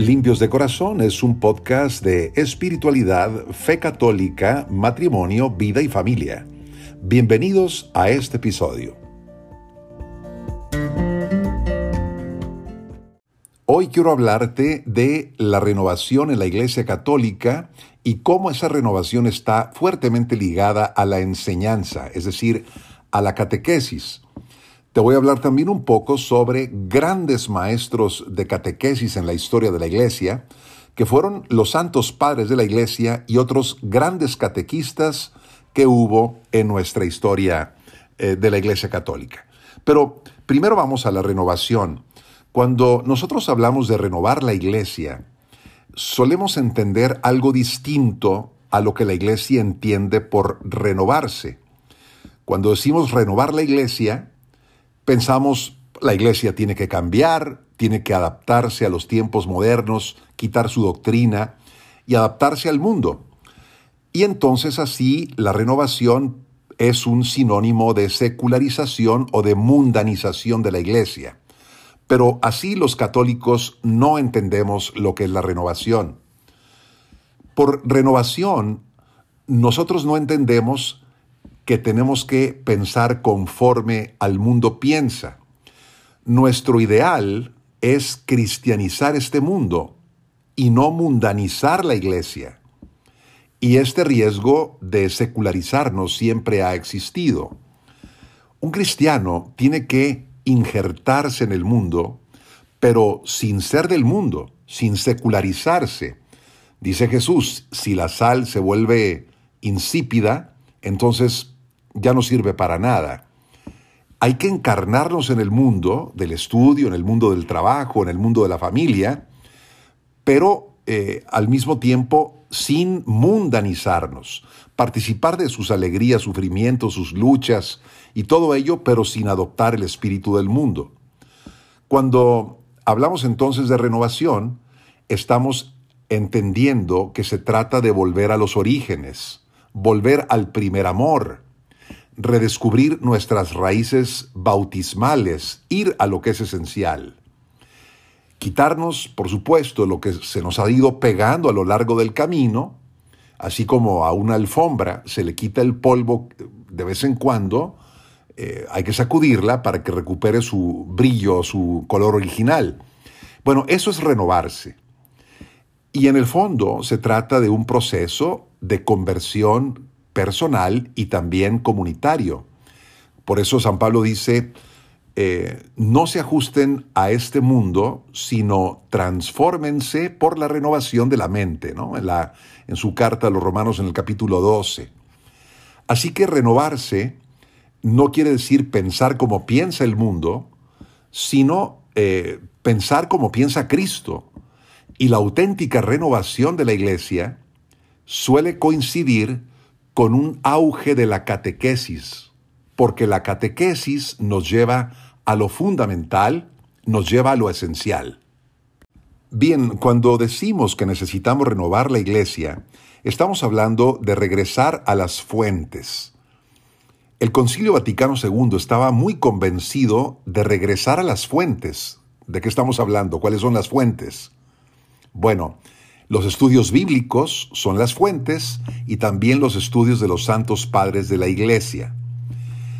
Limpios de Corazón es un podcast de espiritualidad, fe católica, matrimonio, vida y familia. Bienvenidos a este episodio. Hoy quiero hablarte de la renovación en la Iglesia Católica y cómo esa renovación está fuertemente ligada a la enseñanza, es decir, a la catequesis. Te voy a hablar también un poco sobre grandes maestros de catequesis en la historia de la Iglesia, que fueron los santos padres de la Iglesia y otros grandes catequistas que hubo en nuestra historia eh, de la Iglesia Católica. Pero primero vamos a la renovación. Cuando nosotros hablamos de renovar la Iglesia, solemos entender algo distinto a lo que la Iglesia entiende por renovarse. Cuando decimos renovar la Iglesia, Pensamos, la iglesia tiene que cambiar, tiene que adaptarse a los tiempos modernos, quitar su doctrina y adaptarse al mundo. Y entonces así la renovación es un sinónimo de secularización o de mundanización de la iglesia. Pero así los católicos no entendemos lo que es la renovación. Por renovación, nosotros no entendemos que tenemos que pensar conforme al mundo piensa. Nuestro ideal es cristianizar este mundo y no mundanizar la iglesia. Y este riesgo de secularizarnos siempre ha existido. Un cristiano tiene que injertarse en el mundo, pero sin ser del mundo, sin secularizarse. Dice Jesús, si la sal se vuelve insípida, entonces ya no sirve para nada. Hay que encarnarnos en el mundo del estudio, en el mundo del trabajo, en el mundo de la familia, pero eh, al mismo tiempo sin mundanizarnos, participar de sus alegrías, sufrimientos, sus luchas y todo ello, pero sin adoptar el espíritu del mundo. Cuando hablamos entonces de renovación, estamos entendiendo que se trata de volver a los orígenes, volver al primer amor, redescubrir nuestras raíces bautismales, ir a lo que es esencial. Quitarnos, por supuesto, lo que se nos ha ido pegando a lo largo del camino, así como a una alfombra se le quita el polvo de vez en cuando, eh, hay que sacudirla para que recupere su brillo, su color original. Bueno, eso es renovarse. Y en el fondo se trata de un proceso de conversión personal y también comunitario. Por eso San Pablo dice, eh, no se ajusten a este mundo, sino transfórmense por la renovación de la mente, ¿no? en, la, en su carta a los romanos en el capítulo 12. Así que renovarse no quiere decir pensar como piensa el mundo, sino eh, pensar como piensa Cristo. Y la auténtica renovación de la iglesia suele coincidir con un auge de la catequesis, porque la catequesis nos lleva a lo fundamental, nos lleva a lo esencial. Bien, cuando decimos que necesitamos renovar la iglesia, estamos hablando de regresar a las fuentes. El Concilio Vaticano II estaba muy convencido de regresar a las fuentes. ¿De qué estamos hablando? ¿Cuáles son las fuentes? Bueno, los estudios bíblicos son las fuentes y también los estudios de los santos padres de la Iglesia.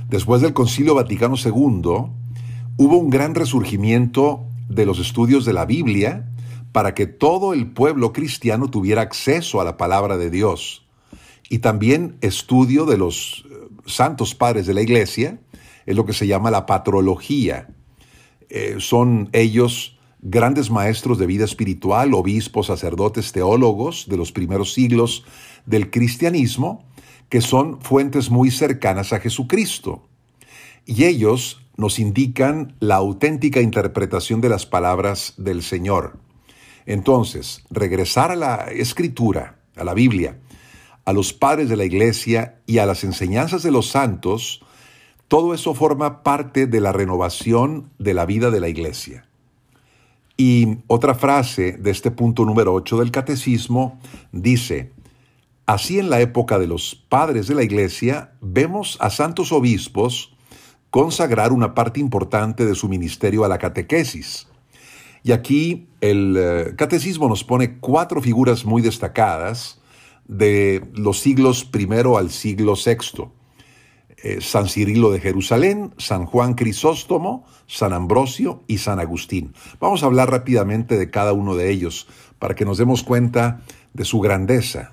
Después del Concilio Vaticano II, hubo un gran resurgimiento de los estudios de la Biblia para que todo el pueblo cristiano tuviera acceso a la palabra de Dios. Y también estudio de los eh, santos padres de la Iglesia, es lo que se llama la patrología. Eh, son ellos grandes maestros de vida espiritual, obispos, sacerdotes, teólogos de los primeros siglos del cristianismo, que son fuentes muy cercanas a Jesucristo. Y ellos nos indican la auténtica interpretación de las palabras del Señor. Entonces, regresar a la escritura, a la Biblia, a los padres de la iglesia y a las enseñanzas de los santos, todo eso forma parte de la renovación de la vida de la iglesia. Y otra frase de este punto número 8 del catecismo dice, así en la época de los padres de la iglesia vemos a santos obispos consagrar una parte importante de su ministerio a la catequesis. Y aquí el eh, catecismo nos pone cuatro figuras muy destacadas de los siglos primero al siglo sexto. Eh, San Cirilo de Jerusalén, San Juan Crisóstomo, San Ambrosio y San Agustín. Vamos a hablar rápidamente de cada uno de ellos para que nos demos cuenta de su grandeza.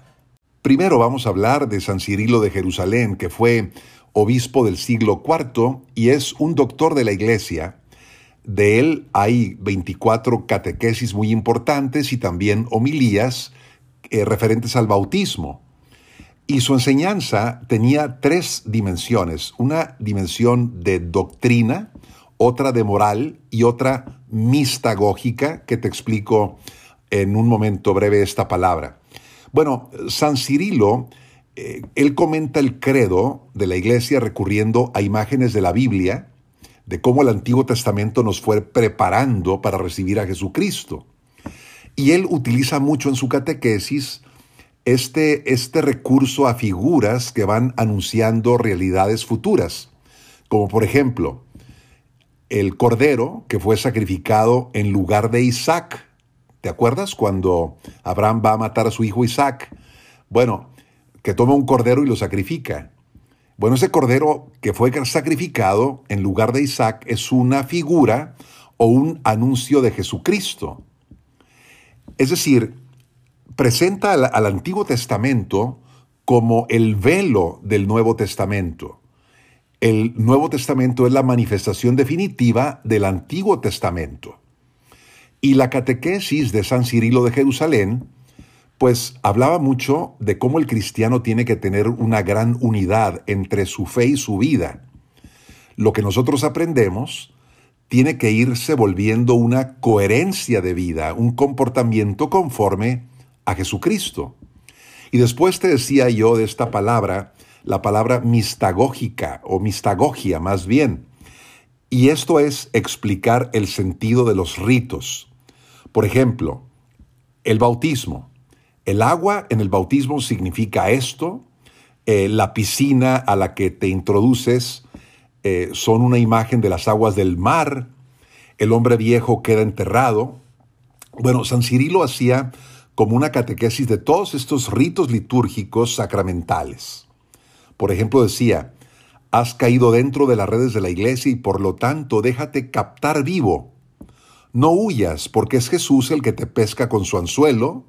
Primero vamos a hablar de San Cirilo de Jerusalén, que fue obispo del siglo IV y es un doctor de la iglesia. De él hay 24 catequesis muy importantes y también homilías eh, referentes al bautismo. Y su enseñanza tenía tres dimensiones, una dimensión de doctrina, otra de moral y otra mistagógica, que te explico en un momento breve esta palabra. Bueno, San Cirilo, eh, él comenta el credo de la iglesia recurriendo a imágenes de la Biblia, de cómo el Antiguo Testamento nos fue preparando para recibir a Jesucristo. Y él utiliza mucho en su catequesis este, este recurso a figuras que van anunciando realidades futuras, como por ejemplo el cordero que fue sacrificado en lugar de Isaac ¿Te acuerdas cuando Abraham va a matar a su hijo Isaac? Bueno, que toma un cordero y lo sacrifica. Bueno, ese cordero que fue sacrificado en lugar de Isaac es una figura o un anuncio de Jesucristo. Es decir, presenta al, Antiguo Testamento como el velo del Nuevo Testamento. El Nuevo Testamento es la manifestación definitiva del Antiguo Testamento. Y la catequesis de San Cirilo de Jerusalén, pues hablaba mucho de cómo el cristiano tiene que tener una gran unidad entre su fe y su vida. Lo que nosotros aprendemos tiene que irse volviendo una coherencia de vida, un comportamiento conforme a Jesucristo. Y después te decía yo de esta palabra, la palabra mistagógica o mistagogia más bien. Y esto es explicar el sentido de los ritos. Por ejemplo, el bautismo. El agua en el bautismo significa esto. Eh, la piscina a la que te introduces eh, son una imagen de las aguas del mar. El hombre viejo queda enterrado. Bueno, San Cirilo hacía como una catequesis de todos estos ritos litúrgicos sacramentales. Por ejemplo, decía, has caído dentro de las redes de la iglesia y por lo tanto déjate captar vivo no huyas, porque es Jesús el que te pesca con su anzuelo,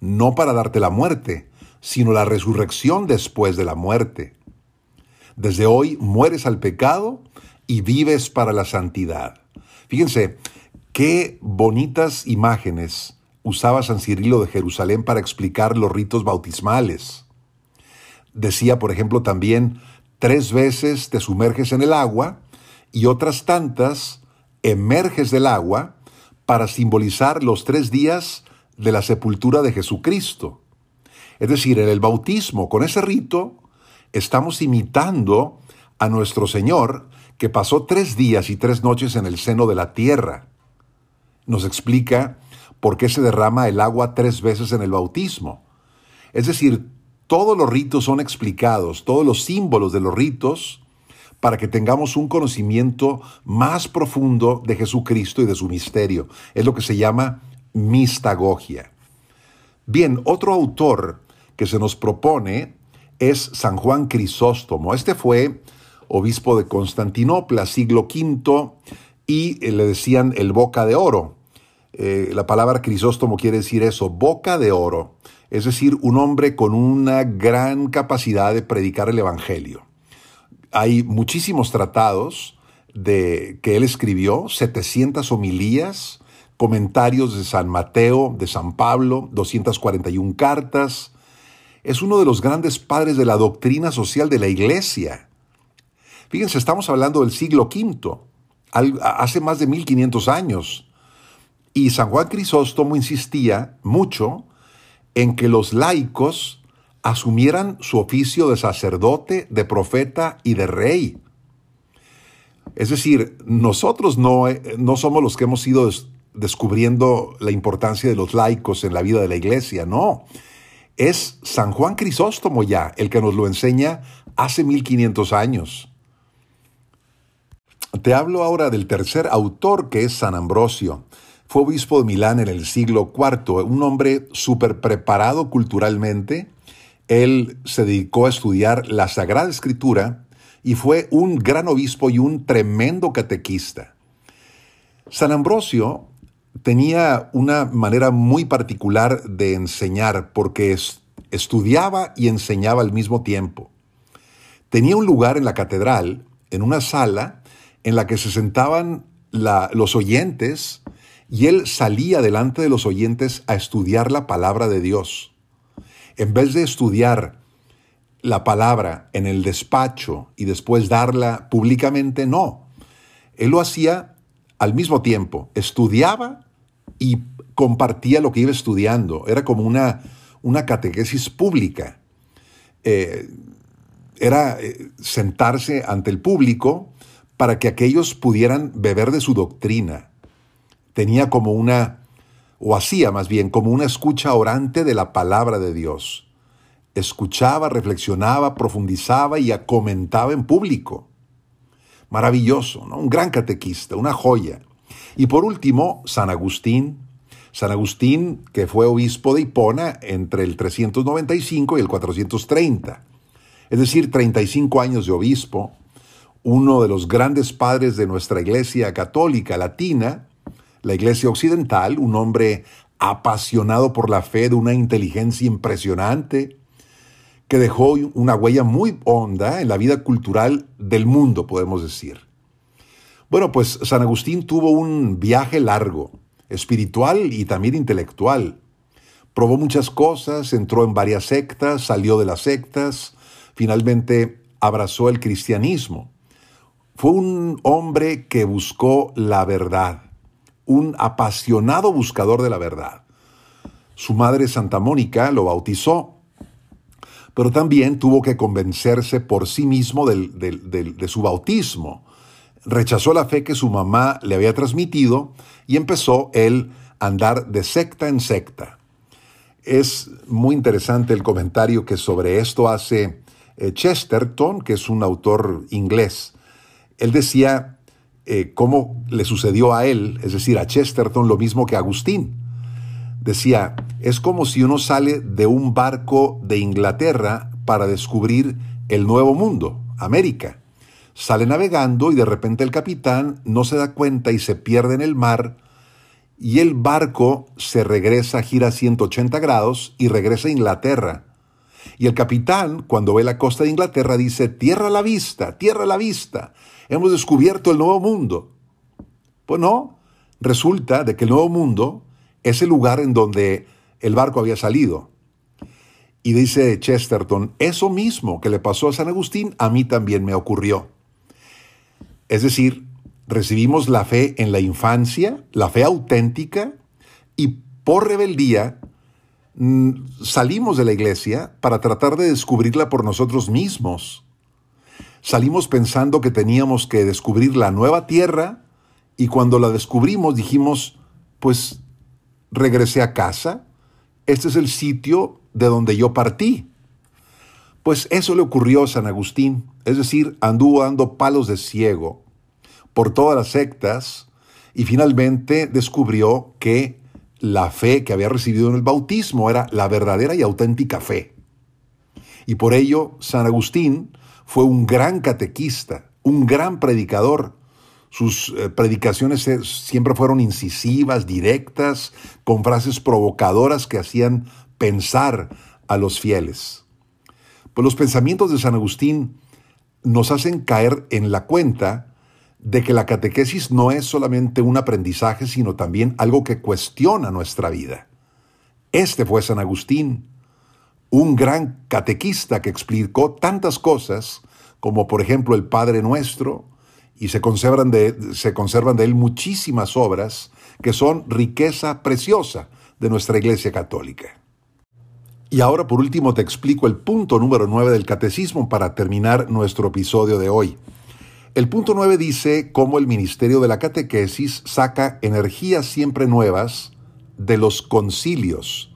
no para darte la muerte, sino la resurrección después de la muerte. Desde hoy mueres al pecado y vives para la santidad. Fíjense, qué bonitas imágenes usaba San Cirilo de Jerusalén para explicar los ritos bautismales. Decía, por ejemplo, también, tres veces te sumerges en el agua y otras tantas emerges del agua para simbolizar los tres días de la sepultura de Jesucristo. Es decir, en el bautismo, con ese rito, estamos imitando a nuestro Señor que pasó tres días y tres noches en el seno de la tierra. Nos explica por qué se derrama el agua tres veces en el bautismo. Es decir, todos los ritos son explicados, todos los símbolos de los ritos para que tengamos un conocimiento más profundo de Jesucristo y de su misterio. Es lo que se llama mistagogia. Bien, otro autor que se nos propone es San Juan Crisóstomo. Este fue obispo de Constantinopla, siglo V, y le decían el boca de oro. Eh, la palabra Crisóstomo quiere decir eso, boca de oro, es decir, un hombre con una gran capacidad de predicar el Evangelio hay muchísimos tratados de, que él escribió, 700 homilías, comentarios de San Mateo, de San Pablo, 241 cartas. Es uno de los grandes padres de la doctrina social de la iglesia. Fíjense, estamos hablando del siglo V, hace más de 1500 años. Y San Juan Crisóstomo insistía mucho en que los laicos asumieran su oficio de sacerdote, de profeta y de rey. Es decir, nosotros no, eh, no somos los que hemos ido descubriendo la importancia de los laicos en la vida de la iglesia, no. Es San Juan Crisóstomo ya el que nos lo enseña hace 1500 años. Te hablo ahora del tercer autor que es San Ambrosio. Fue obispo de Milán en el siglo IV, un hombre súper preparado culturalmente. Él se dedicó a estudiar la Sagrada Escritura y fue un gran obispo y un tremendo catequista. San Ambrosio tenía una manera muy particular de enseñar porque estudiaba y enseñaba al mismo tiempo. Tenía un lugar en la catedral, en una sala, en la que se sentaban los oyentes y él salía delante de los oyentes a estudiar la palabra de Dios. En vez de estudiar la palabra en el despacho y después darla públicamente, no. Él lo hacía al mismo tiempo, estudiaba y compartía lo que iba estudiando. Era como una, una catequesis pública. Eh, era eh, sentarse ante el público para que aquellos pudieran beber de su doctrina. Tenía como una, o hacía más bien, como una escucha orante de la palabra de Dios. Escuchaba, reflexionaba, profundizaba y comentaba en público. Maravilloso, ¿no? Un gran catequista, una joya. Y por último, San Agustín. San Agustín, que fue obispo de Hipona entre el 395 y el 430. Es decir, 35 años de obispo, uno de los grandes padres de nuestra iglesia católica latina, la iglesia occidental, un hombre apasionado por la fe, de una inteligencia impresionante, que dejó una huella muy honda en la vida cultural del mundo, podemos decir. Bueno, pues San Agustín tuvo un viaje largo, espiritual y también intelectual. Probó muchas cosas, entró en varias sectas, salió de las sectas, finalmente abrazó el cristianismo. Fue un hombre que buscó la verdad, un apasionado buscador de la verdad. Su madre Santa Mónica lo bautizó, pero también tuvo que convencerse por sí mismo de su bautismo. Rechazó la fe que su mamá le había transmitido y empezó él a andar de secta en secta. Es muy interesante el comentario que sobre esto hace eh, Chesterton, que es un autor inglés. Él decía eh, cómo le sucedió a él, es decir, a Chesterton, lo mismo que a Agustín. Decía, es como si uno sale de un barco de Inglaterra para descubrir el nuevo mundo, América. Sale navegando y de repente el capitán no se da cuenta y se pierde en el mar y el barco se regresa, gira 180 grados y regresa a Inglaterra. Y el capitán, cuando ve la costa de Inglaterra, dice, tierra a la vista, tierra a la vista hemos descubierto el nuevo mundo. Pues no, resulta de que el nuevo mundo es el lugar en donde el barco había salido. Y dice Chesterton, eso mismo que le pasó a San Agustín, a mí también me ocurrió. Es decir, recibimos la fe en la infancia, la fe auténtica, y por rebeldía salimos de la iglesia para tratar de descubrirla por nosotros mismos. Salimos pensando que teníamos que descubrir la nueva tierra y cuando la descubrimos dijimos, pues regresé a casa, este es el sitio de donde yo partí. Pues eso le ocurrió a San Agustín, es decir, anduvo dando palos de ciego por todas las sectas y finalmente descubrió que la fe que había recibido en el bautismo era la verdadera y auténtica fe. Y por ello San Agustín fue un gran catequista, un gran predicador. Sus eh, predicaciones siempre fueron incisivas, directas, con frases provocadoras que hacían pensar a los fieles. Pues los pensamientos de San Agustín nos hacen caer en la cuenta de que la catequesis no es solamente un aprendizaje, sino también algo que cuestiona nuestra vida. Este fue San Agustín, un gran catequista que explicó tantas cosas como por ejemplo el Padre Nuestro, y se conservan de, él muchísimas obras que son riqueza preciosa de nuestra Iglesia Católica. Y ahora por último te explico el punto número 9 del Catecismo para terminar nuestro episodio de hoy. El punto 9 dice cómo el ministerio de la catequesis saca energías siempre nuevas de los concilios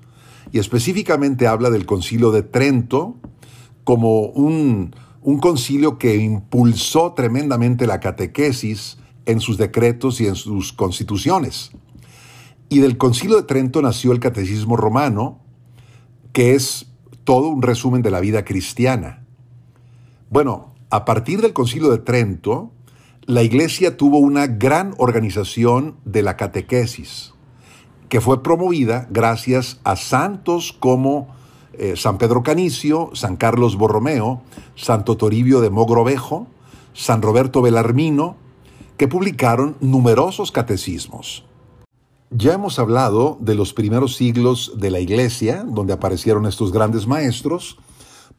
y específicamente habla del concilio de Trento como un, un concilio que impulsó tremendamente la catequesis en sus decretos y en sus constituciones. Y del Concilio de Trento nació el Catecismo Romano, que es todo un resumen de la vida cristiana. Bueno, a partir del Concilio de Trento, la Iglesia tuvo una gran organización de la catequesis, que fue promovida gracias a santos como eh, San Pedro Canicio, San Carlos Borromeo, Santo Toribio de Mogrovejo, San Roberto Belarmino, que publicaron numerosos catecismos. Ya hemos hablado de los primeros siglos de la Iglesia, donde aparecieron estos grandes maestros,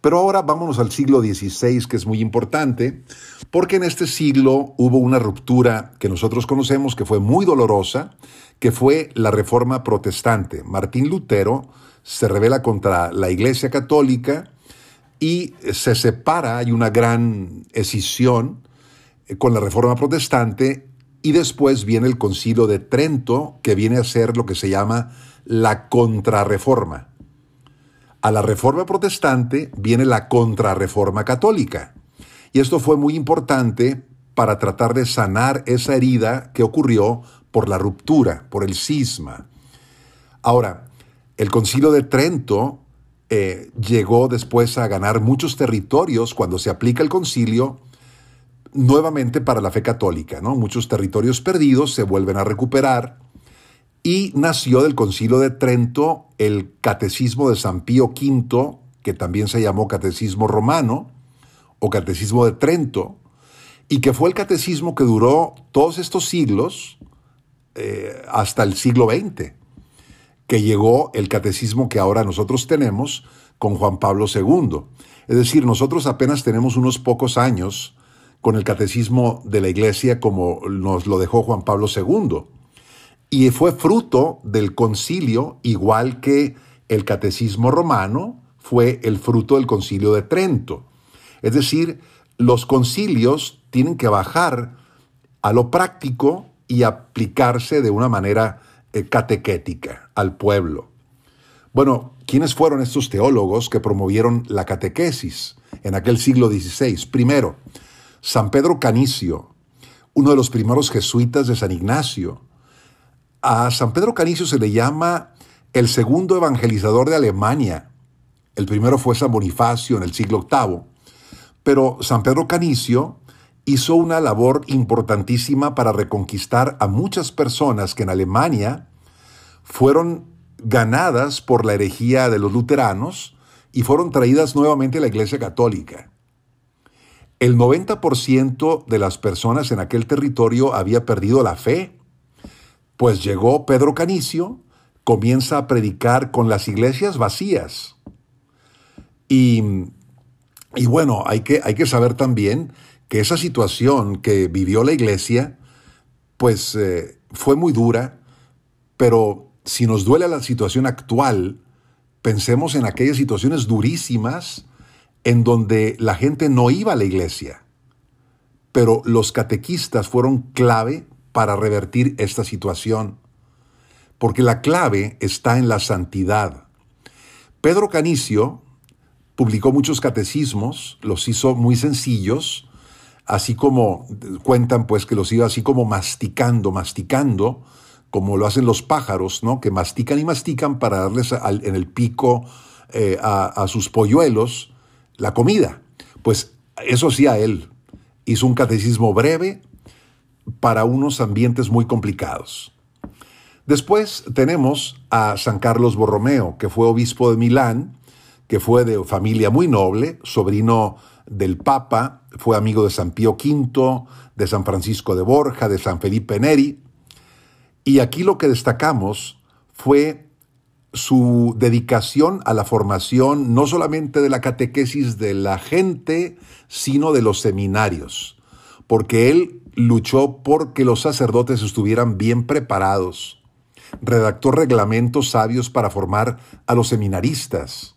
pero ahora vámonos al siglo XVI, que es muy importante, porque en este siglo hubo una ruptura que nosotros conocemos que fue muy dolorosa, que fue la Reforma Protestante. Martín Lutero se revela contra la Iglesia Católica y se separa, hay una gran escisión eh, con la Reforma Protestante y después viene el Concilio de Trento, que viene a ser lo que se llama la Contrarreforma. A la Reforma Protestante viene la Contrarreforma Católica. Y esto fue muy importante para tratar de sanar esa herida que ocurrió por la ruptura, por el cisma. Ahora, el concilio de Trento eh, llegó después a ganar muchos territorios cuando se aplica el concilio nuevamente para la fe católica. ¿no? Muchos territorios perdidos se vuelven a recuperar y nació del concilio de Trento el catecismo de San Pío V, que también se llamó catecismo romano o catecismo de Trento, y que fue el catecismo que duró todos estos siglos eh, hasta el siglo XX que llegó el catecismo que ahora nosotros tenemos con Juan Pablo II. Es decir, nosotros apenas tenemos unos pocos años con el catecismo de la iglesia como nos lo dejó Juan Pablo II. Y fue fruto del concilio, igual que el catecismo romano fue el fruto del concilio de Trento. Es decir, los concilios tienen que bajar a lo práctico y aplicarse de una manera eh, catequética al pueblo. Bueno, ¿quiénes fueron estos teólogos que promovieron la catequesis en aquel siglo XVI? Primero, San Pedro Canicio, uno de los primeros jesuitas de San Ignacio. A San Pedro Canicio se le llama el segundo evangelizador de Alemania. El primero fue San Bonifacio en el siglo VIII. Pero San Pedro Canicio hizo una labor importantísima para reconquistar a muchas personas que en Alemania fueron ganadas por la herejía de los luteranos y fueron traídas nuevamente a la Iglesia Católica. El 90% de las personas en aquel territorio había perdido la fe, pues llegó Pedro Canicio, comienza a predicar con las iglesias vacías. Y, y bueno, hay que, hay que saber también que esa situación que vivió la iglesia, pues eh, fue muy dura, pero si nos duele la situación actual, pensemos en aquellas situaciones durísimas en donde la gente no iba a la iglesia. Pero los catequistas fueron clave para revertir esta situación, porque la clave está en la santidad. Pedro Canicio publicó muchos catecismos, los hizo muy sencillos, así como cuentan pues que los iba así como masticando, masticando, como lo hacen los pájaros, ¿no? Que mastican y mastican para darles en el pico eh, a, a sus polluelos la comida. Pues eso sí él. Hizo un catecismo breve para unos ambientes muy complicados. Después tenemos a San Carlos Borromeo, que fue obispo de Milán, que fue de familia muy noble, sobrino del Papa, fue amigo de San Pío V, de San Francisco de Borja, de San Felipe Neri. Y aquí lo que destacamos fue su dedicación a la formación no solamente de la catequesis de la gente, sino de los seminarios, porque él luchó porque los sacerdotes estuvieran bien preparados, redactó reglamentos sabios para formar a los seminaristas.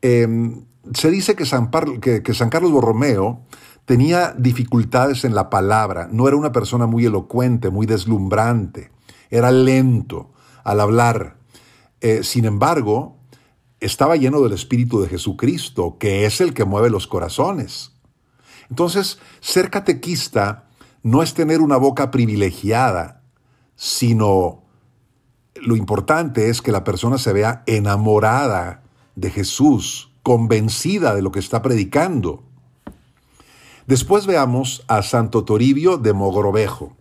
Em, se dice que San, que San Carlos Borromeo tenía dificultades en la palabra, no era una persona muy elocuente, muy deslumbrante, era lento al hablar. Eh, sin embargo, estaba lleno del Espíritu de Jesucristo, que es el que mueve los corazones. Entonces, ser catequista no es tener una boca privilegiada, sino lo importante es que la persona se vea enamorada de Jesús, convencida de lo que está predicando. Después veamos a Santo Toribio de Mogrovejo.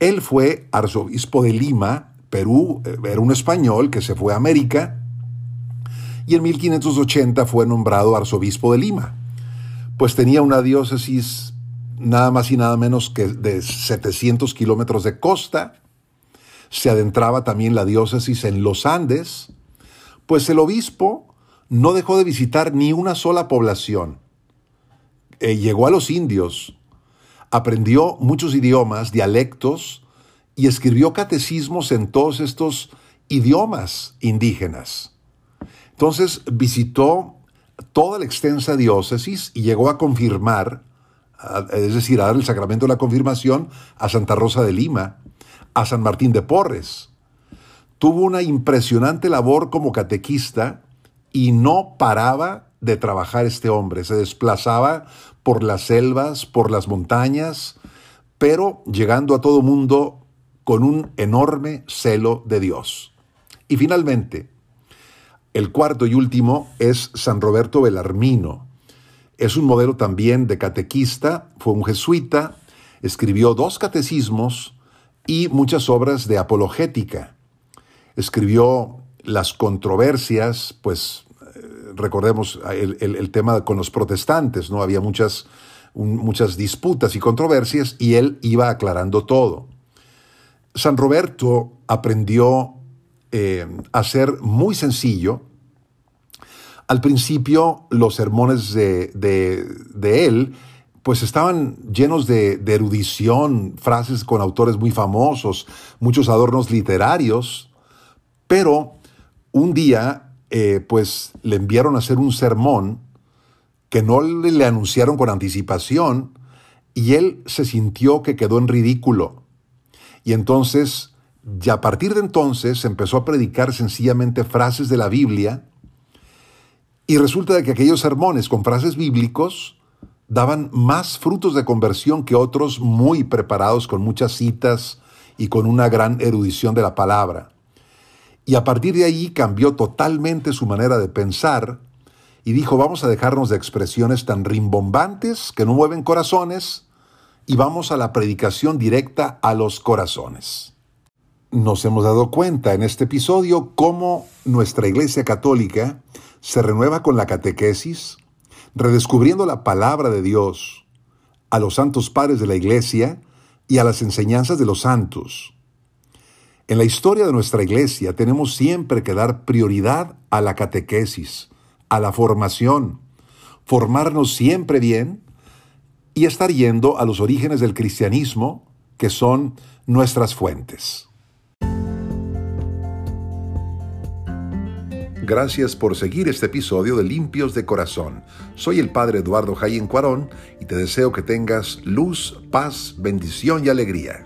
Él fue arzobispo de Lima, Perú, eh, era un español que se fue a América y en 1580 fue nombrado arzobispo de Lima, pues tenía una diócesis nada más y nada menos que de 700 kilómetros de costa, se adentraba también la diócesis en los Andes, pues el obispo no dejó de visitar ni una sola población. Eh, llegó a los indios, aprendió muchos idiomas, dialectos, y escribió catecismos en todos estos idiomas indígenas. Entonces visitó toda la extensa diócesis y llegó a confirmar, es decir, a dar el sacramento de la confirmación a Santa Rosa de Lima, a San Martín de Porres. Tuvo una impresionante labor como catequista y no paraba de trabajar este hombre. Se desplazaba por las selvas, por las montañas, pero llegando a todo mundo con un enorme celo de Dios. Y finalmente, el cuarto y último es San Roberto Belarmino. Es un modelo también de catequista, fue un jesuita, escribió dos catecismos y muchas obras de apologética. Escribió las controversias, pues eh, recordemos el, tema con los protestantes, ¿no? Había muchas, muchas disputas y controversias y él iba aclarando todo. San Roberto aprendió eh, a ser muy sencillo. Al principio los sermones de, de él pues estaban llenos de, erudición, frases con autores muy famosos, muchos adornos literarios, pero un día eh, pues le enviaron a hacer un sermón que no le, le anunciaron con anticipación y él se sintió que quedó en ridículo. Y entonces, ya a partir de entonces, empezó a predicar sencillamente frases de la Biblia y resulta de que aquellos sermones con frases bíblicos daban más frutos de conversión que otros muy preparados con muchas citas y con una gran erudición de la palabra. Y a partir de ahí cambió totalmente su manera de pensar y dijo, vamos a dejarnos de expresiones tan rimbombantes que no mueven corazones y vamos a la predicación directa a los corazones. Nos hemos dado cuenta en este episodio cómo nuestra Iglesia Católica se renueva con la catequesis, redescubriendo la palabra de Dios, a los santos padres de la Iglesia y a las enseñanzas de los santos. En la historia de nuestra Iglesia tenemos siempre que dar prioridad a la catequesis, a la formación, formarnos siempre bien y estar yendo a los orígenes del cristianismo, que son nuestras fuentes. Gracias por seguir este episodio de Limpios de Corazón. Soy el Padre Eduardo Jayen Cuarón y te deseo que tengas luz, paz, bendición y alegría.